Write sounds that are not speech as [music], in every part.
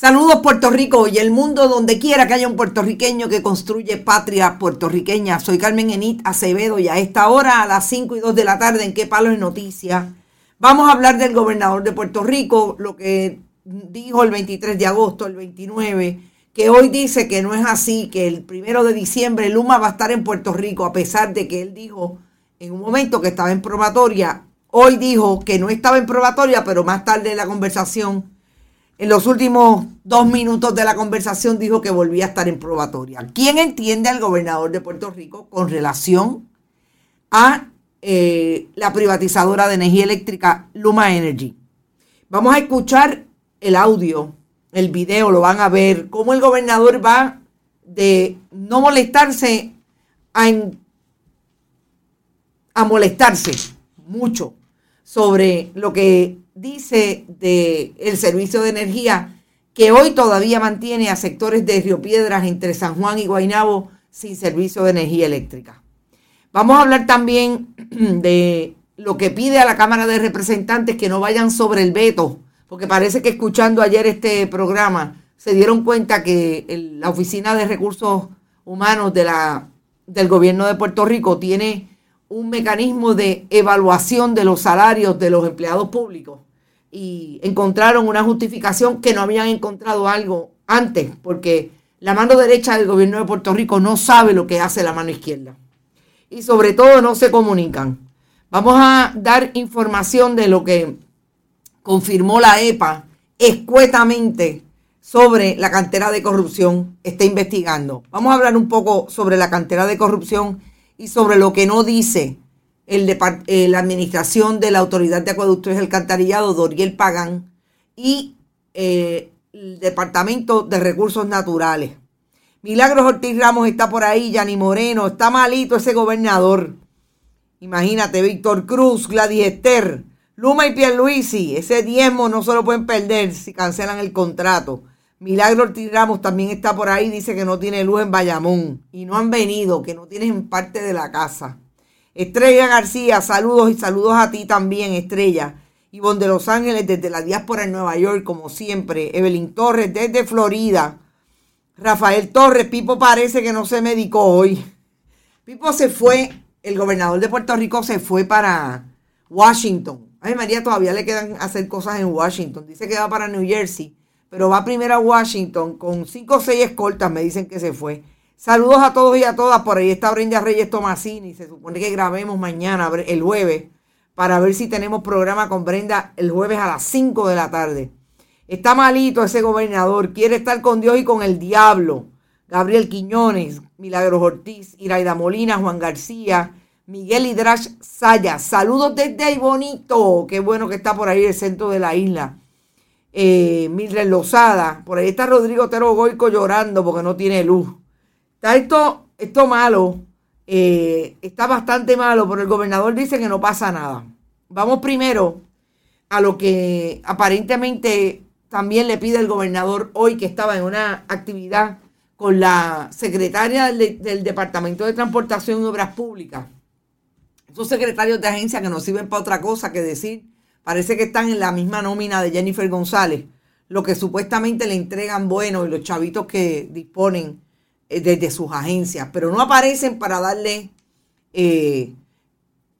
Saludos Puerto Rico y el mundo donde quiera que haya un puertorriqueño que construye patria puertorriqueña. Soy Carmen Enit Acevedo y a esta hora, a las 5 y 2 de la tarde, en qué palo de noticias, vamos a hablar del gobernador de Puerto Rico, lo que dijo el 23 de agosto, el 29, que hoy dice que no es así, que el primero de diciembre Luma va a estar en Puerto Rico, a pesar de que él dijo en un momento que estaba en probatoria. Hoy dijo que no estaba en probatoria, pero más tarde en la conversación en los últimos dos minutos de la conversación dijo que volvía a estar en probatoria. ¿Quién entiende al gobernador de Puerto Rico con relación a eh, la privatizadora de energía eléctrica Luma Energy? Vamos a escuchar el audio, el video, lo van a ver, cómo el gobernador va de no molestarse a, a molestarse mucho sobre lo que dice de el servicio de energía que hoy todavía mantiene a sectores de Río Piedras entre San Juan y Guaynabo sin servicio de energía eléctrica. Vamos a hablar también [clears throat] de lo que pide a la Cámara de Representantes que no vayan sobre el veto, porque parece que escuchando ayer este programa se dieron cuenta que la Oficina de Recursos Humanos del Gobierno de Puerto Rico tiene un mecanismo de evaluación de los salarios de los empleados públicos y encontraron una justificación que no habían encontrado algo antes, porque la mano derecha del gobierno de Puerto Rico no sabe lo que hace la mano izquierda. Y sobre todo no se comunican. Vamos a dar información de lo que confirmó la EPA escuetamente sobre la cantera de corrupción. Está investigando. Vamos a hablar un poco sobre la cantera de corrupción y sobre lo que no dice eh, la administración de la Autoridad de Acueductos y Alcantarillado, Doriel Pagán, y eh, el Departamento de Recursos Naturales. Milagros Ortiz Ramos está por ahí, Yanni Moreno, está malito ese gobernador. Imagínate, Víctor Cruz, Gladys Esther, Luma y Pierluisi, ese diezmo no se lo pueden perder si cancelan el contrato. Milagro Ortiz Ramos también está por ahí, dice que no tiene luz en Bayamón y no han venido, que no tienen parte de la casa. Estrella García, saludos y saludos a ti también, Estrella. Ivonne de Los Ángeles desde la diáspora en Nueva York, como siempre. Evelyn Torres desde Florida. Rafael Torres, Pipo parece que no se medicó hoy. Pipo se fue, el gobernador de Puerto Rico se fue para Washington. Ay, María, todavía le quedan hacer cosas en Washington. Dice que va para New Jersey, pero va primero a Washington con cinco o seis escoltas, me dicen que se fue. Saludos a todos y a todas. Por ahí está Brenda Reyes Tomasini. Se supone que grabemos mañana, el jueves, para ver si tenemos programa con Brenda el jueves a las 5 de la tarde. Está malito ese gobernador. Quiere estar con Dios y con el diablo. Gabriel Quiñones, Milagros Ortiz, Iraida Molina, Juan García, Miguel Hidrash Saya. Saludos desde ahí bonito. Qué bueno que está por ahí el centro de la isla. Eh, Mildred Lozada. Por ahí está Rodrigo Tero Goico llorando porque no tiene luz. Está esto, esto malo, eh, está bastante malo, pero el gobernador dice que no pasa nada. Vamos primero a lo que aparentemente también le pide el gobernador hoy que estaba en una actividad con la secretaria del, Departamento de Transportación y Obras Públicas, Esos secretarios de agencia que no sirven para otra cosa que decir, parece que están en la misma nómina de Jennifer González, lo que supuestamente le entregan bueno y los chavitos que disponen eh, desde sus agencias, pero no aparecen para darle eh,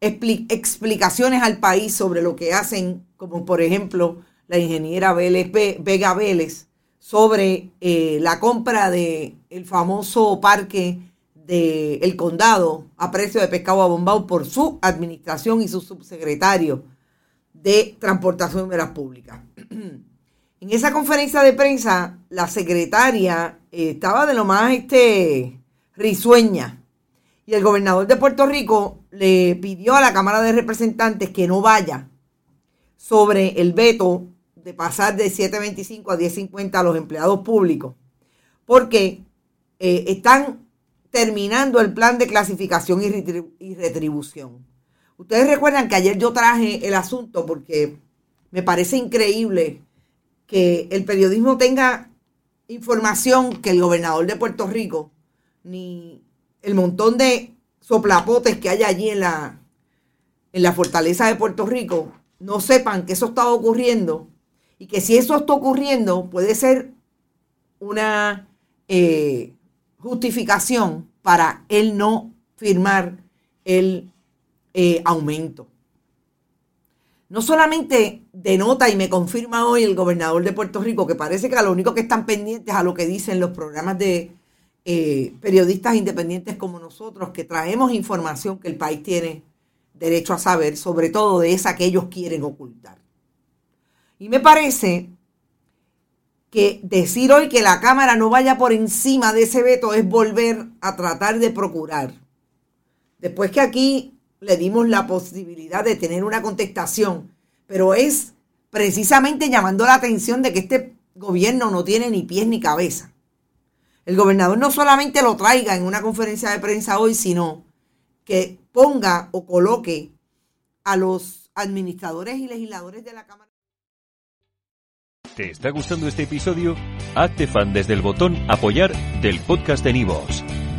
explicaciones al país sobre lo que hacen, como por ejemplo la ingeniera Vega Vélez, sobre eh, la compra del el famoso parque del condado a precio de pescado abombado por su administración y su subsecretario de Transportación de las Públicas. [clears throat] En esa conferencia de prensa, la secretaria eh, estaba de lo más este, risueña. Y el gobernador de Puerto Rico le pidió a la Cámara de Representantes que no vaya sobre el veto de pasar de 7.25 a 10.50 a los empleados públicos, porque eh, están terminando el plan de clasificación y retribución. Ustedes recuerdan que ayer yo traje el asunto porque me parece increíble que el periodismo tenga información que el gobernador de Puerto Rico, ni el montón de soplapotes que hay allí en la, en la fortaleza de Puerto Rico, no sepan que eso está ocurriendo y que si eso está ocurriendo puede ser una eh, justificación para él no firmar el eh, aumento no solamente denota y me confirma hoy el gobernador de Puerto Rico que parece que a lo único que están pendientes a lo que dicen los programas de eh, periodistas independientes como nosotros, que traemos información que el país tiene derecho a saber, sobre todo de esa que ellos quieren ocultar. Y me parece que decir hoy que la Cámara no vaya por encima de ese veto es volver a tratar de procurar. Después que aquí le dimos la posibilidad de tener una contestación, pero es precisamente llamando la atención de que este gobierno no tiene ni pies ni cabeza. El gobernador no solamente lo traiga en una conferencia de prensa hoy, sino que ponga o coloque a los administradores y legisladores de la Cámara. ¿Te está gustando este episodio? Hazte fan desde el botón apoyar del podcast de Nivos.